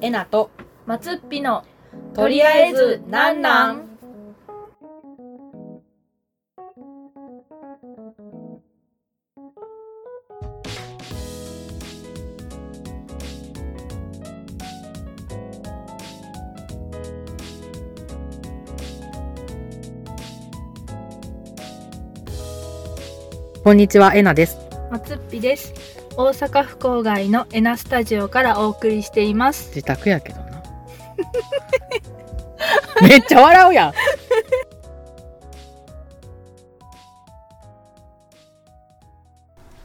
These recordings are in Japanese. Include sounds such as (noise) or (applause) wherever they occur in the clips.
えなと松っぴのとりあえずなんなん？こんにちはえなです。松っぴです大阪府郊外のエナスタジオからお送りしています。自宅やけどな。(laughs) めっちゃ笑うやん。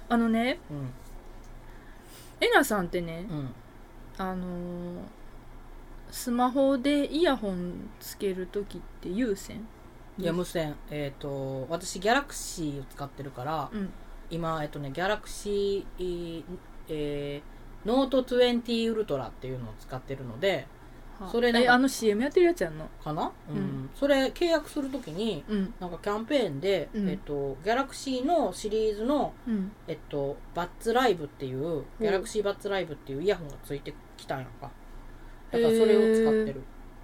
あのねうん。えなさんってねうん。あのースマホでイヤホンつけるときって有線？いや無線。えっ、と私ギャラクシーを使ってるからうん今えっとねギャラクシーえーノート20ウルトラっていうのを使ってるのでそれなんかえあの CM やってるやつやんの？かな、うん。うん。それ契約するときにうん。なんかキャンペーンで、うん。えっと、ギャラクシーのシリーズの、うん。えっと、バッツライブっていうギャラクシーバッツライブっていうイヤホンがついてきたんやんか。だからそれを使ってる、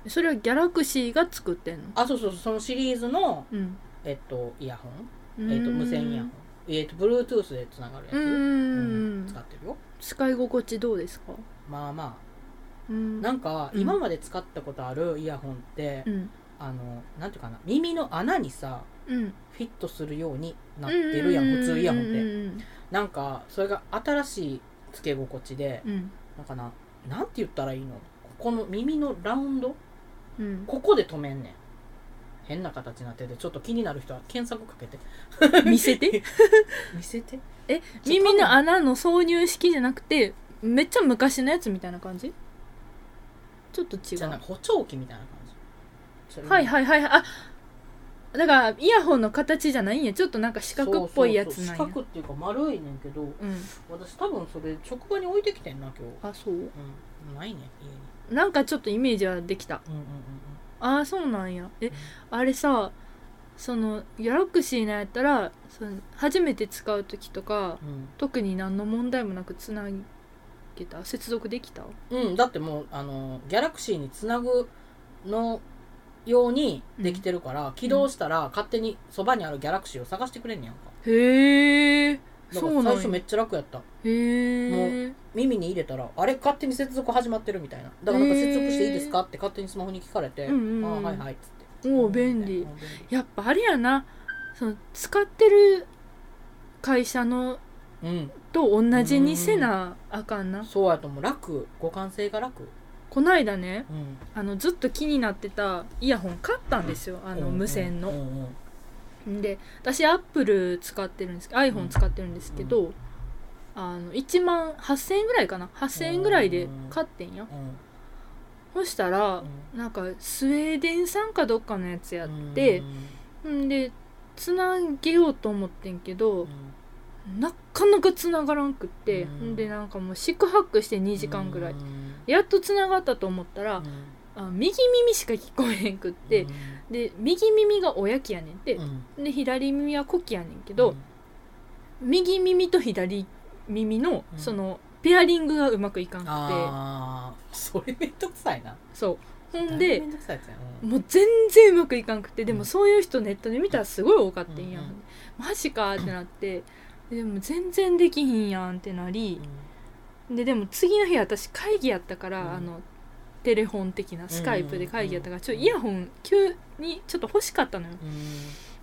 それはギャラクシーが作ってんの？あそうそうそうそのシリーズの、うん。えっと、イヤホン、うえっと、無線イヤホンえっと Bluetooth でつながるやつ、ううんん。使ってるよ。使い心地どうですか？まあまうん。あなんかうん今まで使ったことあるイヤホンって、うん。あのなんていうかな耳の穴にさうん。フィットするようになってるやん普通イヤホンって。うんなんかそれが新しいつけ心地でうん。なんかななんて言ったらいいの？ここの耳のラウンド？うん。ここで止めんねん変な形になっててちょっと気になる人は検索かけて。(laughs) 見せて？(laughs) 見せて？え耳の穴の挿入式じゃなくてめっちゃ昔のやつみたいな感じ？ちょっと違じゃ補聴器みたいな感じ。はいはいはいはい。あだからイヤホンの形じゃないんや。ちょっとなんか四角っぽいやつなんや。四角っていうか丸いねんけどうん私多分それ職場に置いてきてんな今日あそううんないね家になんかちょっとイメージはできたうんうんうんああそうなんや。えあれさそのギャラクシーのやったらその初めて使う時とかうん。特に何の問題もなくつなげた？接続できた？うん、うん、だってもうあのギャラクシーにつなぐのようにできてるから、起動したら勝手にそばにあるギャラクシーを探してくれんねやんか。へえそうなんや。最初めっちゃ楽やった。へえ耳に入れたらあれ勝手に接続始まってるみたいな。だからなんか接続していいですか？って勝手にスマホに聞かれて、うんうんうん。ああはいはいっつって。おお便利。うんやっぱあれやな。その使ってる会社のうん。と同じにせなあかんな。そうやと思う。楽。互換性が楽。こないだねうん。あのずっと気になってたイヤホン買ったんですよ。あの無線の。うんうんうんで私アップル使ってるんですけど iPhone 使ってるんですけど、あの1万8000円ぐらいかな。8000円ぐらいで買ってんや、うん。そしたら、なんかスウェーデン産かどっかのやつやって、ん。でつなげようと思ってんけどうん、なかなかつながらんくって、うん。んでなんかもう四苦八苦して2時間ぐらい、うん。やっとつながったと思ったら、あ右耳しか聞こえへんくって、で右耳がおやきやねんって。う、ん。で左耳はコキやねんけど、右耳と左耳のうん。そのペアリングがうまくいかんくて、ああそれめんどくさいな。そう。ほんめでんどくさいやつやうんもう全然うまくいかんくてでうん。もそういう人ネットで見たらすごい多かったんや、うんうんマジかってなって。でも全然できひんやんってなり。ででも次の日私会議やったから、うん。あのテレフォン的なスカイプで会議やったからちょっとイヤホン急にちょっと欲しかったのよ。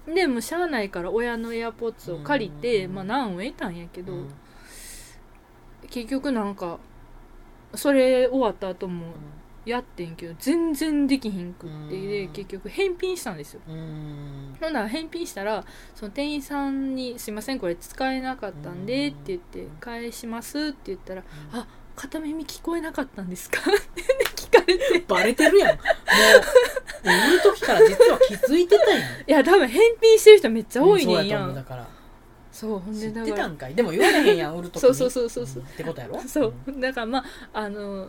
うん。でもしゃあないから親のエアポッツを借りて、うんまあ難を得たんやけど、うん結局なんかそれ終わった後もやってんけど全然できひんくって、うん。で結局返品したんですよ。うん。ほんなら返品したらその店員さんに「すいませんこれ使えなかったんで」って言って「返します」って言ったら「あ片耳聞こえなかったんですか?」って聞かれて。バレてるやん。もう売る時から実は気づいてたやん。いや多分返品してる人めっちゃ多いねんやん。だからそうほん知っでだからてたんかい？でも言われへんやん売る時に。そうそうそうそうそう。んってことやろ？そう。だからまああの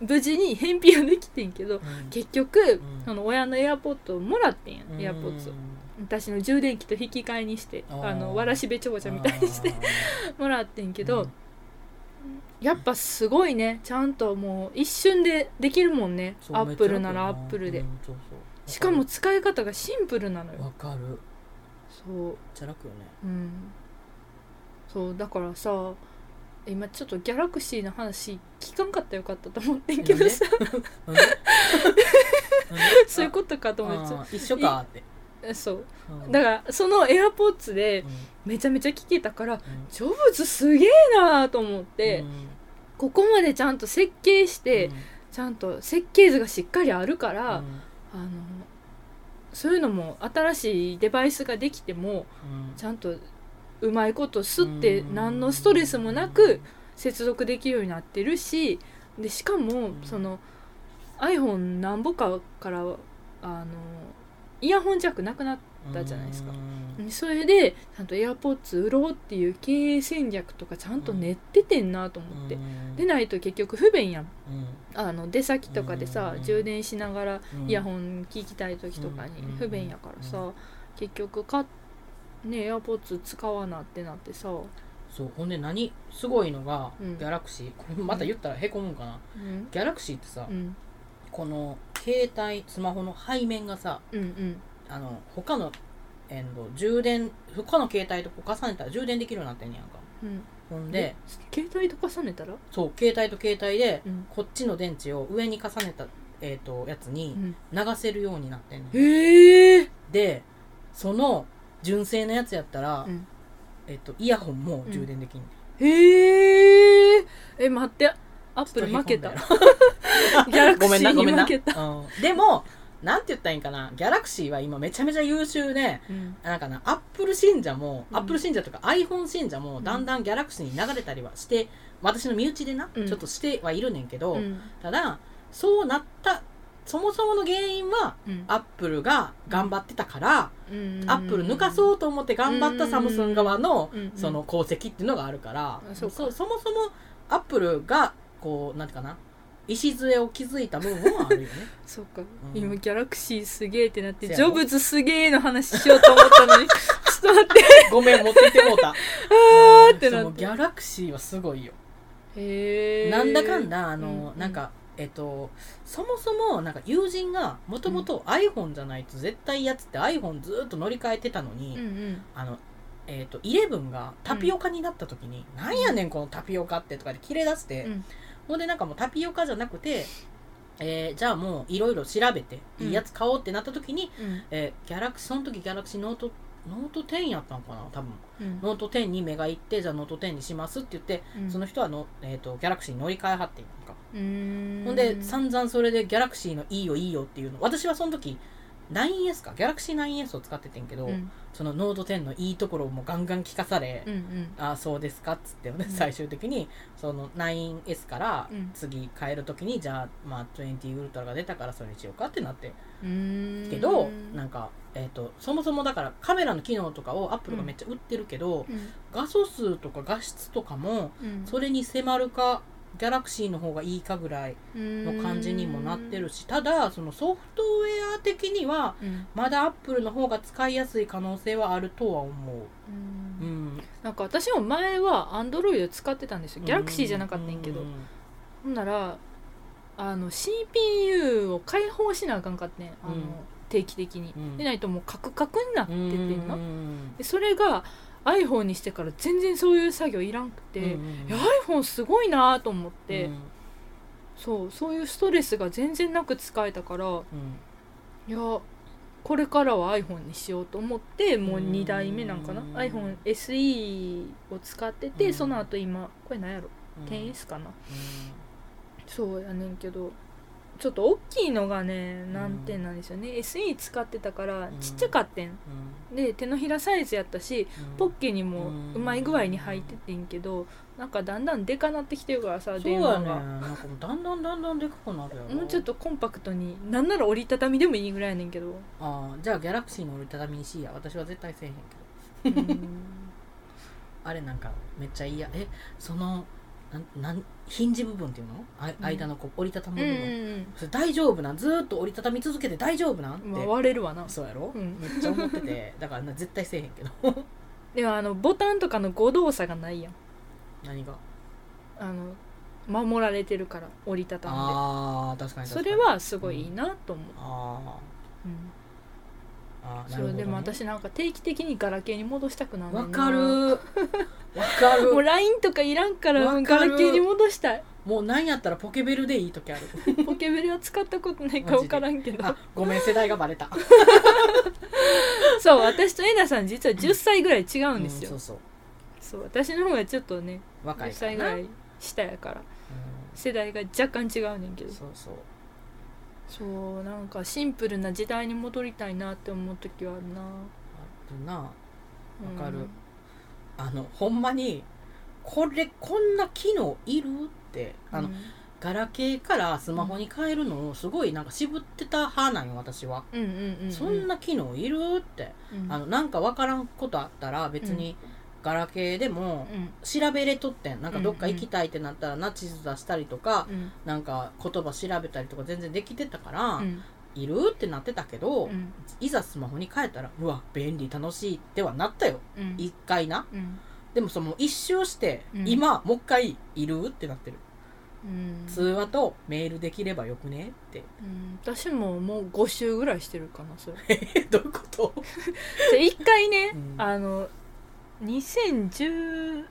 無事に返品はできてんけどうん。結局、ん。その親のエアポッドをもらってんやうん。エアポッツを私の充電器と引き換えにしてあー。あのわらしべ長者みたいにしてもらってんけど、やっぱすごいねちゃんともう一瞬でできるもんね。アップルならアップルで、しかも使い方がシンプルなのよ。わかるそうちゃ楽よね。うん。そうだからさ今ちょっとギャラクシーの話聞かんかったらよかったと思ってんけどさ。なんで？(laughs) そういうことかと思って一緒かって。えそう。うん。だからその AirPods でうん。めちゃめちゃ聞けたからうん。ジョブズすげえなと思って、うん。ここまでちゃんと設計して、うん。ちゃんと設計図がしっかりあるから、うん。あのそういうのも新しいデバイスができてもうん。ちゃんとうまいこと吸ってうん。何のストレスもなく接続できるようになってるしでしかもん。その iPhone なんぼかからあのイヤホンジャックなくなったじゃないですか。うん。それでちゃんと AirPods 売ろうっていう経営戦略とかちゃんと練っててんなと思って。うん。でないと結局不便やん。うん。あの出先とかでさうん。充電しながらうん。イヤホン聞きたい時とかにうん。不便やからうさ結局かね AirPods 使わなってなってさ。そうほんで何すごいのが、うん。ギャラクシーこれまた言ったらへこむんかな、うん。ギャラクシーってさ、うん。この携帯スマホの背面がさうんうんあの他のえんと充電他の携帯と重ねたら充電できるようになってんねやんか。うん。ほんで携帯と重ねたら？そう携帯と携帯でうん。こっちの電池を上に重ねた、えー、とやつうにん。流せるようになってんねん。へえ。でその純正のやつやったら、うん。えっとイヤホンも充電できんねん、へえ。え待って。アップル負けた。(laughs) ギャラクごめんシーなごめんな、に負けたうん、でもなんて言ったらいいんかな？ギャラクシーは今めちゃめちゃ優秀でうん。なんかなアップル信者も、うん。アップル信者とか iPhone 信者もん。だんだんギャラクシーに流れたりはして私の身内でな、うん。ちょっとしてはいるねんけど、うん。ただそうなったそもそもの原因はうん。アップルが頑張ってたから、うん。アップル抜かそうと思って頑張ったサムスン側のうん。その功績っていうのがあるから、あそうか。そそもそもアップルがこうなんていうかな礎を築いた部分はあるよね。(laughs) そうか、ん。今ギャラクシーすげえってなってジョブズすげえの話しようと思ったのに。(laughs) ちょっと待って。ごめん持ってってもうた。あーってなって。ギャラクシーはすごいよ。へえなんだかんだあの、うんなんかえっとそもそもなんか友人がもともと iPhone じゃないと絶対やつって iPhone ずっと乗り換えてたのに、うんうん。あのえっと11がタピオカになった時に、なんやねんこのタピオカってとかで切れ出して、うんほんでなんかもうタピオカじゃなくて、えーじゃあもういろいろ調べていいやつ買おうってなった時に、うん。えーギャラクシーその時ギャラクシーノートノート10やったんかな多分。うん。ノート10に目がいってじゃあノート10にしますって言って、うん。その人はの、えー、とギャラクシーに乗り換えはってんやんか、ほんで散々それでギャラクシーのいいよいいよっていうの。私はその時 9S かギャラクシー 9S を使っててんけど、うん。そのノート10のいいところをもうガンガン聞かされ、うんうん。ああそうですかっつって、ねうん。最終的にその 9S からうん。次変える時に、じゃあ、まあ、20ウルトラが出たからそれにしようかってなって。けど、なんか、えー、とそもそもだからカメラの機能とかをアップルがめっちゃ売ってるけど、うん。画素数とか画質とかもうん。それに迫るかギャラクシーの方がいいかぐらいの感じにもなってるし、ただそのソフトウェア的にはうん。まだアップルの方が使いやすい可能性はあるとは思う。うん。うん、なんか私も前はアンドロイド使ってたんですよ。ギャラクシーじゃなかったんやけど。うんほんならあの CPU を開放しなあかんかってん。あの、うん。定期的に、うん。でないともうカクカクになっててん。でそれが iPhone にしてから全然そういう作業いらんくて、うんいや iPhone すごいなと思って、うん。そうそういうストレスが全然なく使えたからうん。いやこれからは iPhone にしようと思ってもううん。2代目なんかな、うん。iPhone SE を使ってて、うん。その後今これ何やろ？うん。10S かな、うそうやねんけどちょっと大きいのがね難点なんですよね、SE 使ってたからうん。ちっちゃかってん、ん。で手のひらサイズやったしうん。ポッケにもうまい具合に入っててんけどなんかだんだんでかなってきてるからさ電話やねが、なんかもうだんだんだんだんでかくなるやろ。もうちょっとコンパクトになんなら折りたたみでもいいぐらいやねんけど。ああじゃあギャラクシーの折りたたみにしいや。私は絶対せえへんけど。うん。(laughs) あれなんかめっちゃいいやえそのなんなんヒンジ部分っていうの？あうん。間のこう折りたたむうん部分、うん。それ大丈夫なん？ずーっと折りたたみ続けて大丈夫なん？って、割れるわな。そうやろ、うん。めっちゃ思ってて。(laughs) だからな絶対せえへんけど。(laughs) でもあのボタンとかの誤動作がないやん。何が？あの守られてるから折りたたんあー確かにそれはすごいいいなと思う、あうん。ー。あーなそうでも私なんか定期的にガラケーに戻したくなるわかるわ (laughs) かる。もう LINE とかいらんからわかる。ガラケーに戻したい。もうなんやったらポケベルでいい時ある。(laughs) ポケベルは使ったことないか分からんけど。あごめん世代がバレた。(laughs) そう私とえなさん実は10歳ぐらい違うんですよ、うんそうそう。私の方がちょっとねそう若10いからな。歳ぐらい下やから。う世代が若干違うねんけど。んそうそう。そうなんかシンプルな時代に戻りたいなって思う時はあるな。あるな。うんわかるあのほんまにこれこんな機能いるってあの、うん。ガラケーからスマホに変えるのをすごいなんか渋ってた派なんよ私は、うんうんうんうん。そんな機能いるって。うん。あのなんかわからんことあったら別にガラケーでもうん。調べれとってん。なんかどっか行きたいってなったらナチス出したりとか、うん。なんか言葉調べたりとか全然できてたから、うんいる？ってなってたけど、うん。いざスマホに変えたらうわ便利楽しいってはなったよ。うん。一回な。うん。でもその一周して、うん。今もう一回いる？ってなってる。うん。通話とメールできればよくね？って。うん。私ももう5週ぐらいしてるかなそれ。(laughs) えどういうこと？(laughs) で一回ね、うん。あの2010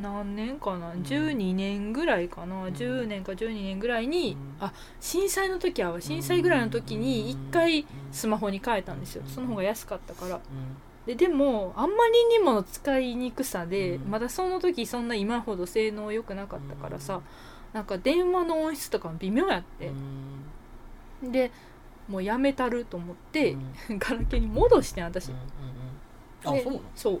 何年かな、ん。12年ぐらいかな、ん。10年か12年ぐらいに、うん。あ震災の時は震災ぐらいの時に一回スマホに変えたんですよ、うんその方が安かったから。うででもあんまりにもの使いにくさで、うん。まだその時そんな今ほど性能良くなかったからさ、なんか電話の音質とかも微妙やっんて。う、ん。でもうやめたると思ってう、ん。(laughs) ガラケーに戻してん私、うんうんうん。あでそうなの？そう。うん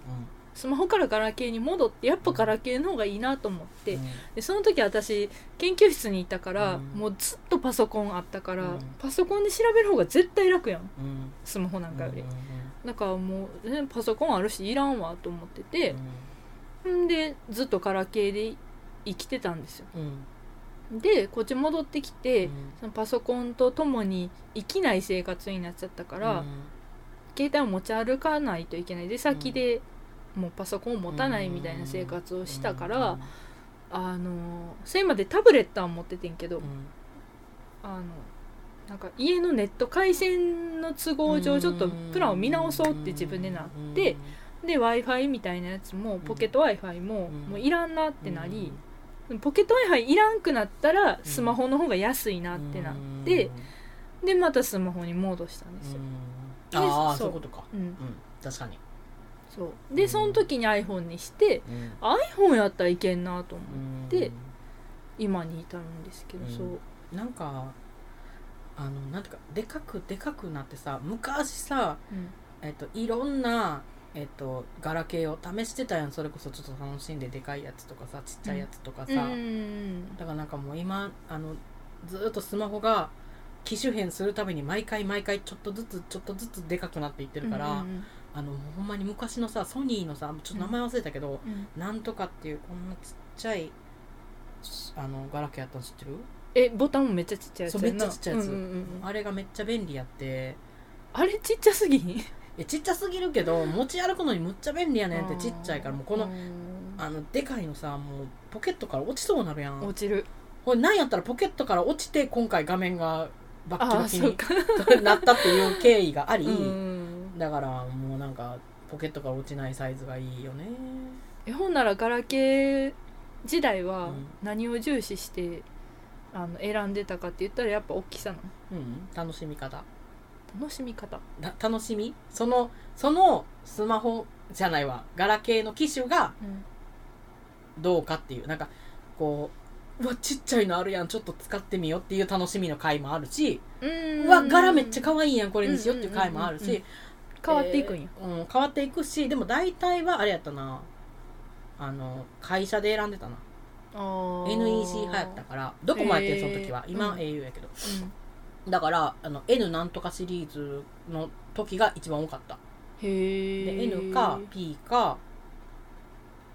スマホからガラケーに戻ってやっぱガラケーの方がいいなと思って、うん。でその時私研究室にいたから、うん。もうずっとパソコンあったから、うん。パソコンで調べる方が絶対楽やん。うん。スマホなんかより、だからもう、ね、パソコンあるしいらんわと思ってて。う、ん。んでずっとガラケーで生きてたんですよ。うん。でこっち戻ってきて、うん。そのパソコンと共に生きない生活になっちゃったから、携帯を持ち歩かないといけない。で先でもうパソコンを持たないみたいな生活をしたから、あのそれまでタブレットは持っててんけど、うん。あのなんか家のネット回線の都合上ちょっとプランを見直そうって自分でなってで w i f i みたいなやつもポケット w i f i もうん。もういらんなってなり、ポケット w i f i いらんくなったらスマホの方が安いなってなって、でまたスマホに戻したんですよ、うん。ああそそう。ういうことか。うん。うん。確かにそう。でその時に iPhone にしてうん。iPhone やったらいけんなと思ううん。で今に至るんですけど、うん。そう、なんかあのなんていうかでかくでかくなってさ昔さうん。えっといろんなえっとガラケーを試してたやん。それこそちょっと楽しんででかいやつとかさちっちゃいやつとかさ、うん。だからなんかもう今あのずーっとスマホが機種変するたびに毎回毎回ちょっとずつちょっとずつでかくなっていってるから、うんあのほんまに昔のさソニーのさちょっと名前忘れたけど、うん。なんとかっていうこんなちっちゃいあのガラケーやったの知ってる？えボタンもめっちゃちっちゃいやつめっちゃちっちゃいやつ、うんうんうんうん。あれがめっちゃ便利やって。あれちっちゃすぎん？えちっちゃすぎるけど持ち歩くのにむっちゃ便利やねんってちっちゃいからもうこのうん。あのでかいのさもうポケットから落ちそうなるやん。落ちる。これなんやったらポケットから落ちて今回画面がバッキあバキに (laughs) なったっていう経緯があり、うん。だからもうなんかポケットから落ちないサイズがいいよね。えほんならガラケー時代はうん。何を重視してあの選んでたかって言ったらやっぱ大きさの。うん。楽しみ方。楽しみ方。な楽しみ？そのそのスマホじゃないわ。ガラケーの機種がどうかっていう。なんかこううわちっちゃいのあるやん。ちょっと使ってみようっていう楽しみの回もあるし、うん。うわ柄めっちゃ可愛いやんこれにしようっていう回もあるうんうんうんし変わっていくんや、えーうん、変わっていくしでも大体はあれやったな。あの会社で選んでたな。NEC 派やったから。どこもやってんその時は。今うん。au やけど、うん。だからあの N なんとかシリーズの時が一番多かった。へえで N か P か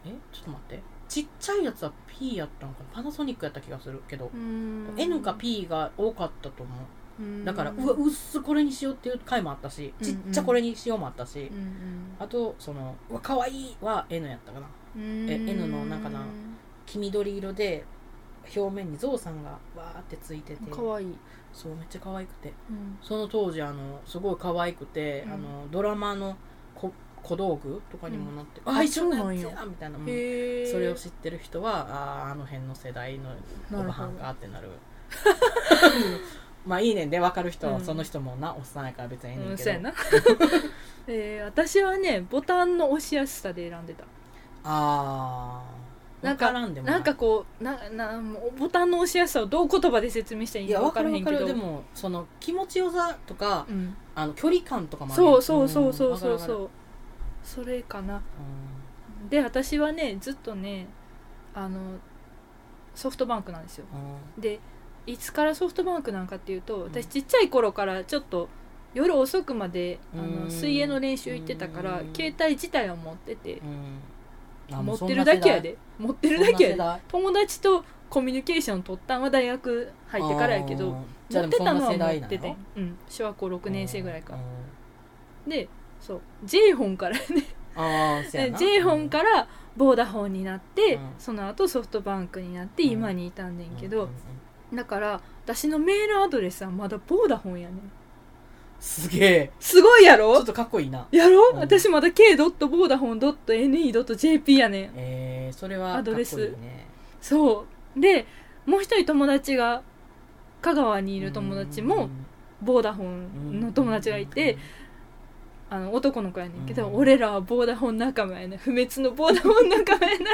え？ちょっと待って。ちっちゃいやつは P やったのかな？パナソニックやった気がするけど、N か P が多かったと思うだからうわうっすこれにしようっていう回もあったしちっちゃこれにしようもあったし、あとそのうわ可愛いは N やったかな。え N のなんかな黄緑色で表面にゾウさんがわーってついてて。かわい。い、そうめっちゃ可愛くて。うん。その当時あのすごい可愛くて、うんあのドラマの小小道具とかにもなって、うんあ一緒のそうなんや。みたいな、うん。へえそれを知ってる人はあーあの辺の世代のおばはんかってなる (laughs) まあいいねんで分かる人は、うん。その人もなおっさんやから別にええねうんん、けど、そうやな。(laughs) えー、私はねボタンの押しやすさで選んでた。ああなんか分からんでもなんかこうななボタンの押しやすさをどう言葉で説明したらいいの分かる分からへんけど。るでもその気持ちよさとかうん、あの距離感とかもあるそうそうそうそうそうそう。それかな。うで私はねずっとねあのソフトバンクなんですよ。でいつからソフトバンクなんかっていうとん。私ちっちゃい頃からちょっと夜遅くまであうん。の水泳の練習行ってたからうん。携帯自体を持ってて。持ってるだけやで。持ってるだけやで。友達とコミュニケーション取ったんは大学入ってからやけど持ってたのは持っててうん。小学校6年生ぐらいかうん。でそう。J ホンからね。J ホンからボーダフォンになって、うん。その後ソフトバンクになってうん今にいたんねんけど、だから私のメールアドレスはまだボーダフォンやねん。すげえ。すごいやろ？ちょっとかっこいいな。やろ、うん。私まだ k.vodafone.ne.jp やねん。えー、それはアドレス。そう。でもう一人友達が香川にいる友達もボーダフォンの友達がいて、あの男の子やねんけど、うん。俺らはボーダフォン仲間やねん。不滅のボーダフォン仲間やな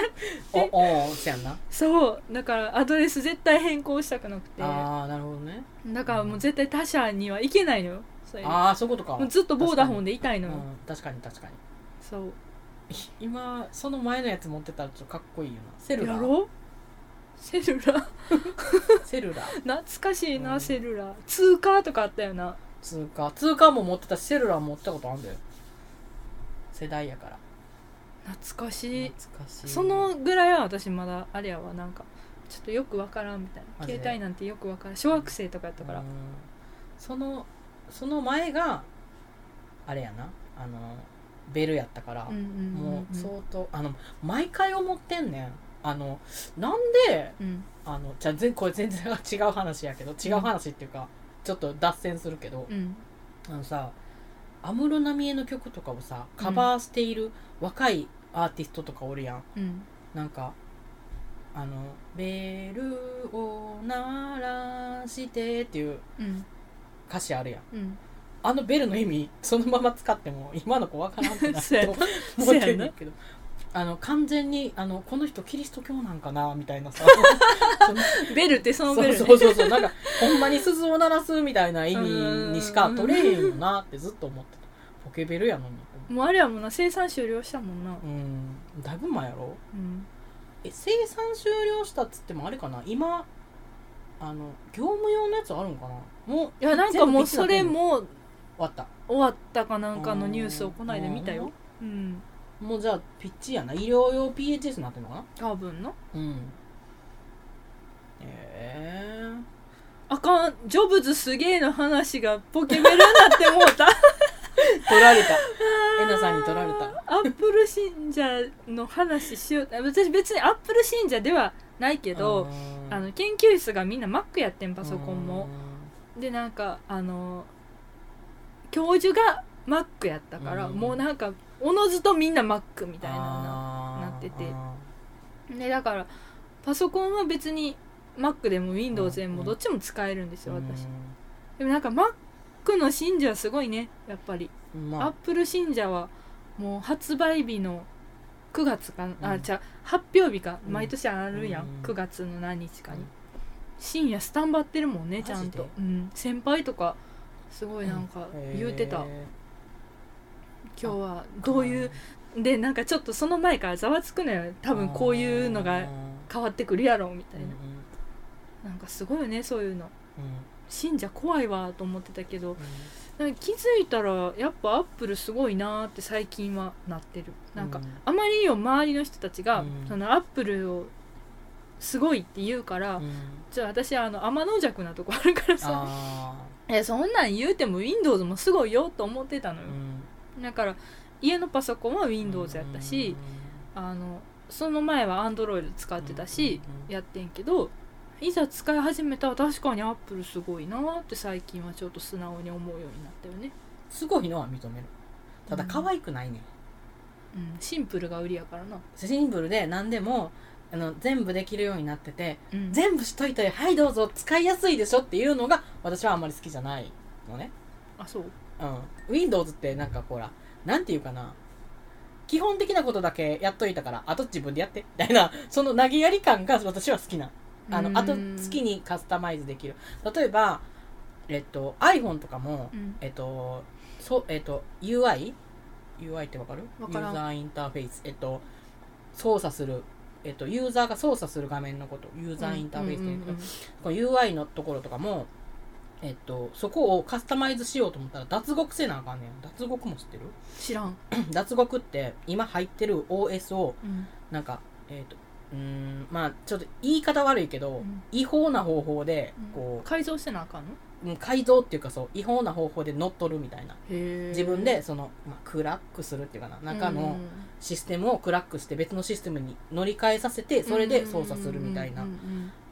(laughs) おおそうやんな。そう。だからアドレス絶対変更したくなくて。ああなるほどね。だからもう絶対他社には行けないのよ。ああそういうことか。もうずっとボーダフォンでいたいのよ、うん確かに確かに。そう。今その前のやつ持ってたらちょっとかっこいいよな。セルラー。やろ？セルラー？(laughs) セルラー。(laughs) 懐かしいな、うん。セルラー。ツーカーとかあったよなツーカー。ツーカーも持ってたしセルラーも持ってたことあるんだよ。世代やから。懐かしい。懐かしいそのぐらいは私まだあれやわ。なんかちょっとよくわからんみたいな。マジで？携帯なんてよくわからん。小学生とかやったから。うん。そのその前があれやな。あのベルやったから、うんうんうんうん。もう相当あの毎回思ってんねん。あのなんでうん。あのじゃあ全これ全然違う話やけど違う話っていうか、ちょっと脱線するけど、うん。あのさ安室奈美恵の曲とかをさカバーしている若いアーティストとかおるやん、うん。なんかあの「ベルを鳴らして」っていううん。歌詞あるやん。うん。あのベルの意味そのまま使っても今の子わからんくな (laughs) そうやな。と思ってんねんけどあの完全にあのこの人キリスト教なんかなみたいなさ。(laughs) ベルってそのベル、ね、そうそうそうそうなんかほんまに鈴を鳴らすみたいな意味にしか取れへんよなってずっと思ってた。ポケベルやのに。もうあれはもうな生産終了したもんな。うんだいぶ前やろ？うん。え生産終了したっつってもあれかな？今あの業務用のやつあるんかな？もういやなんかもうそれも終わった。終わったかなんかのニュースをこの間見たよ。うんもうじゃあピッチやな。医療用 PHS になってんのかな？多分のうん。え。あかん。ジョブズすげえの話がポケベルになってもうた。ー、(laughs) 取られた。えなさんに取られた。アップル信者の話しよう。私別にアップル信者ではないけどうん。あの研究室がみんな Mac やってんパソコンも。でなんかあの教授が Mac やったから、うん。もうなんかおのずとみんな Mac みみたいなななってて。でだからパソコンは別に Mac でも Windows でもどっちも使えるんですよ、私。でもなんか Mac の信者はすごいねやっぱり、まあ。アップル信者はもう発売日の9月か、あうん。じゃあ発表日か？うん。毎年あるやん、うん。9月の何日かに、うん深夜スタンバってるもんねちゃんと、うん、先輩とかすごいなんか言うてた、へ今日はどういうでなんかちょっとその前からざわつくのよ。多分こういうのが変わってくるやろみたいな、なんかすごいよねそういうの。信者怖いわと思ってたけどなんか気づいたらやっぱアップルすごいなーって最近はなってる。なんか、あまりにも周りの人たちが、うん。そのアップルをすごいって言うから、じゃあ私あの天の弱なとこあるからさ。そんなん言うても Windows もすごいよと思ってたのよ、だから家のパソコンは Windows やったし、あのその前は Android 使ってたし、やってんけどいざ使い始めたら確かにアップルすごいなって最近はちょっと素直に思うようになったよね。すごいのは認める。ただ可愛くないね、うん。シンプルが売りやからな、シンプルで何でもあの全部できるようになっててうん。全部しといてはいどうぞ使いやすいでしょっていうのが私はあんまり好きじゃないのね。あそう？うん。Windows ってなんかほらなんていうかな。基本的なことだけやっといたからあと自分でやって。みたいな (laughs) その投げやり感が私は好きな。あうん。のあと好きにカスタマイズできる。例えばえっと iPhone とかもうん。えっとそうえっと UI UI ってわかる？ユーザーインターフェース。えっと操作する。えっとユーザーが操作する画面のこと。ユーザーインターフェースって言うんだけど、この UI のところとかも、えっと、そこをカスタマイズしようと思ったら脱獄せなあかんねん。脱獄も知ってる？知らん、(clears throat) 脱獄って今入ってる OS をうん。なんかえっ、とうーんまあちょっと言い方悪いけど、うん。違法な方法でこ改造してなあかんの？う、うん改造っていうかそう違法な方法で乗っ取るみたいな。へ自分でその、まあ、クラックするっていうかな。中のシステムをクラックして別のシステムに乗り換えさせてそれで操作するみたいな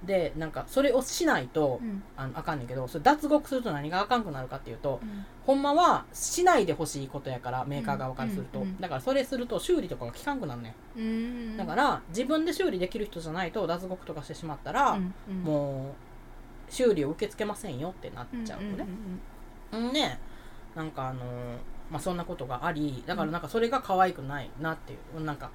でなんかそれをしないとうん。うんあのあかんねんけどそれ脱獄すると何があかんくなるかっていうとうん。ほんまはしないでほしいことやからメーカー側からすると、うんうんだからそれすると修理とかが効かんくなるねうん。んだから自分で修理できる人じゃないと脱獄とかしてしまったら、もう修理を受け付けませんよってなっちゃうのね、うんねなんかあのーまあそんなことがありだからなんかそれが可愛くないなっていう。なんか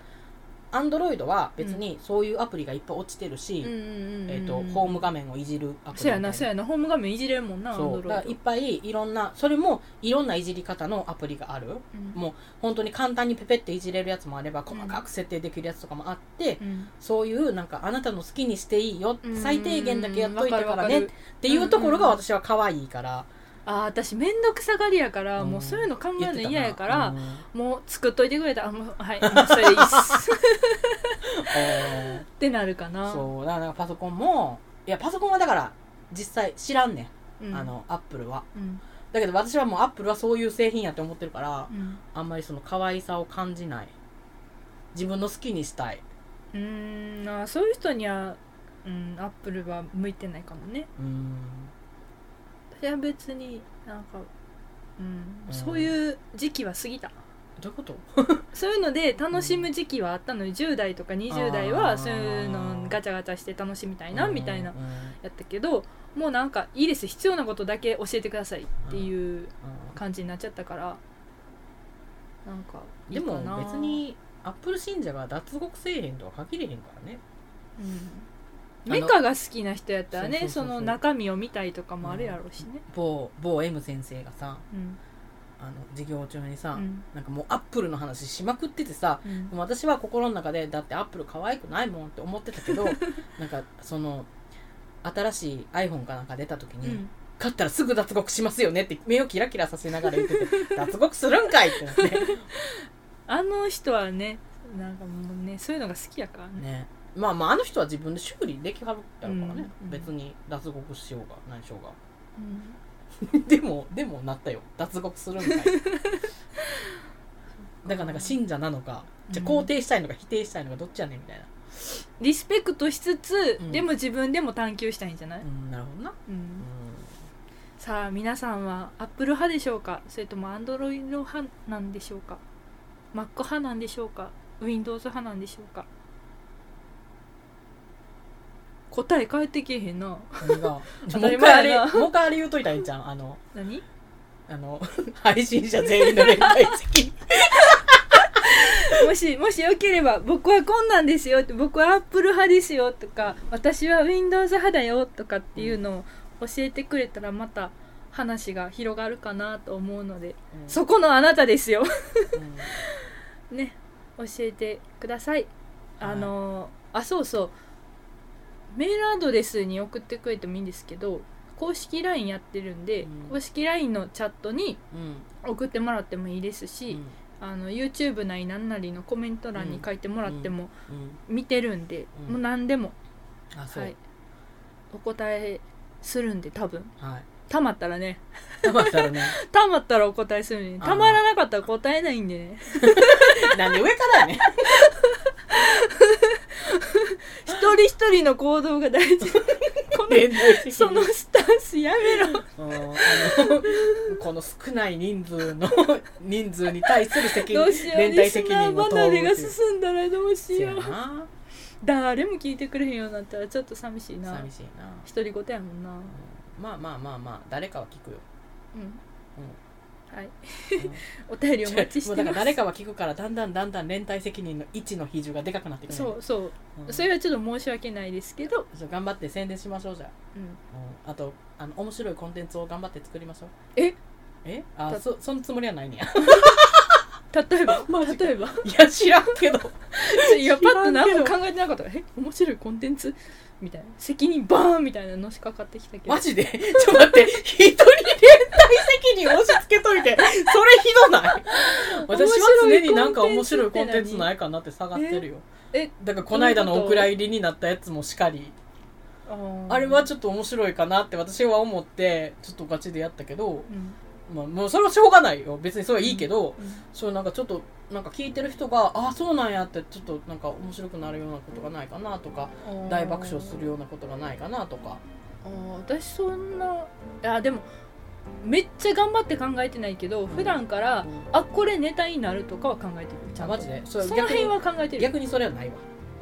アンドロイドは別にそういうアプリがいっぱい落ちてるし、うんうんうんうんえー、とホーム画面をいじるアプリそうやなそうやな。ホーム画面いじれるもんなそう。だからいっぱいいろんなそれもいろんないじり方のアプリがある。もう本当に簡単にペペっていじれるやつもあれば細かく設定できるやつとかもあって、うん。そういうなんかあなたの好きにしていいようん。最低限だけやっといたからねっていうところが私は可愛いから、あー私面倒くさがりやから、うん。もうそういうの考えるの嫌やから、うん。もう作っといてくれた。らあもうはい。もうそれでいいっす。(laughs) えってなるかーな。そう。だからパソコンもいやパソコンはだから実際知らんねん、うん。あのアップルは。うん。だけど私はもうアップルはそういう製品やって思ってるからうん。あんまりその可愛さを感じない。自分の好きにしたい。うーん。あーそういう人にはうんアップルは向いてないかもね。うん私は別になんかうん、うん。そういう時期は過ぎた。どういうこと？(laughs) そういうので楽しむ時期はあったのに10代とか20代あー。はそういうのガチャガチャして楽しみたいなみたいなうん。うんやったけどもうなんかいいです。必要なことだけ教えてくださいっていううん感じになっちゃったからなんかいでいかな。も別、にアップル信者が脱獄せえへんとは限れへんからね。うん、メカが好きな人やったらねその中身を見たいとかもあるやろうしね。某某 M 先生がさうん。あの授業中にさ、うん。なんかもうアップルの話しまくっててさうん。でも私は心の中でだってアップル可愛くないもんって思ってたけど (laughs) なんかその新しい iPhone かなんか出た時に、うん。買ったらすぐ脱獄しますよねって目をキラキラさせながら言ってて (laughs) 脱獄するんかいってなって。(laughs) あの人はねなんかもうねそういうのが好きやからね。ねまあまああの人は自分で修理できはるやろからね、うん別に脱獄しようが何しようが。うん。(laughs) でもでもなったよ。脱獄するんかい (laughs) だからなんか信者なのかじゃ肯定したいのか否定したいのかどっちやねんみたいな。リスペクトしつつ、うん。でも自分でも探求したいんじゃない、うんなるほどな。さあ皆さんはアップル派でしょうか？それともアンドロイド派なんでしょうか？Mac 派なんでしょうか？Windows 派なんでしょうか？答え返ってけえへんな。何が？(laughs) 当もう一回あやなれもう一回あれ言うといたらいじゃんあの何？あの (laughs) 配信者全員の連帯責任。もしもしよければ僕はこんなんですよって僕はアップル派ですよとか私は Windows 派だよとかっていうのを教えてくれたらまた話が広がるかなと思うのでそこのあなたですよ。うん。(laughs) ね教えてください。あのあそうそうメールアドレスに送ってくれてもいいんですけど公式 LINE やってるんで、うん。公式 LINE のチャットにうん。送ってもらってもいいですうし、ん。あの YouTube なりなんなりのコメント欄に書いてもらってもうん。見てるんで、うん。もう何でも、あそう。はい、お答えするんで多分。はい。たまったらね。たまったらね。(laughs) たまったらお答えするんであー。たまらなかったら答えないんでね。(laughs) なんで上からやねん (laughs) 一人一人の行動が大事。連帯責任そのスタンスやめろ。(laughs) この少ない人数の (laughs) 人数に対する責任連帯責任を問離れが進んだらどうしよう。な。誰も聞いてくれへんようになったらちょっと寂しいな。寂しいな、独り言やもんな。うん。まあまあまあまあ誰かは聞くよ、うんはい。うん。お便りお待ちしもうてから誰かは聞くからだんだんだんだん連帯責任の位置の比重がでかくなってくるそうそう。うん。それはちょっと申し訳ないですけど、そう頑張って宣伝しましょうじゃあ、うん、うん。あとあの面白いコンテンツを頑張って作りましょう。え？え？あたそそのつもりはないねや。(laughs) 例えば？(laughs) 例えば？いや知らんけど。(laughs) いやパッと何も考えてなかった。え？面白いコンテンツ？みたいな。責任バーンみたいなのしかかってきたけど。マジで？ちょっと待って。一人責任押し付けといてそれひどない？(laughs) 私は常になんか面白いコンテンツないかなって探してるよ。えだからこの間のお蔵入りになったやつもしかり。あれはちょっと面白いかなって私は思ってちょっとガチでやったけど、うん。まあ、もうそれはしょうがないよ。別にそれはいいけど、うんそうなんかちょっとなんか聞いてる人がああそうなんやってちょっとなんか面白くなるようなことがないかなとか大爆笑するようなことがないかなとか。あー私そんないやでもめっちゃ頑張って考えてないけど、普段からうん。あこれネタになるとかは考えてるちゃんとあマジでそれその辺は考えてる。逆にそれはないわ、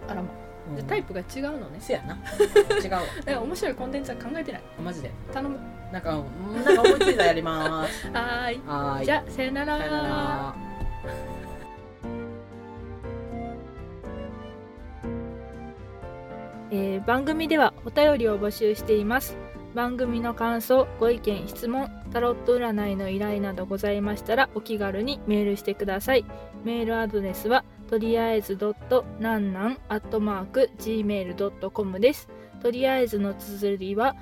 あらま。うん。じゃあタイプが違うのね。せやな。(laughs) 違うわ。だから面白いコンテンツは考えてない。マジで。頼む。なんかうんなんか思いついたらやります。(laughs) はーい。はーい。じゃあさよなら。さよなら。えー番組ではお便りを募集しています番組の感想ご意見質問タロット占いの依頼などございましたらお気軽にメールしてください。メールアドレスはとりあえずドットなんなんアットマーク gmail.com です。とりあえずの綴りは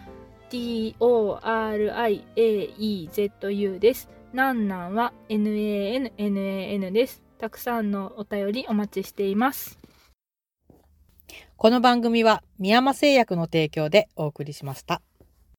TORIAEZU です。なんなんは NANNAN です。たくさんのお便りお待ちしています。この番組は宮山製薬の提供でお送りしました。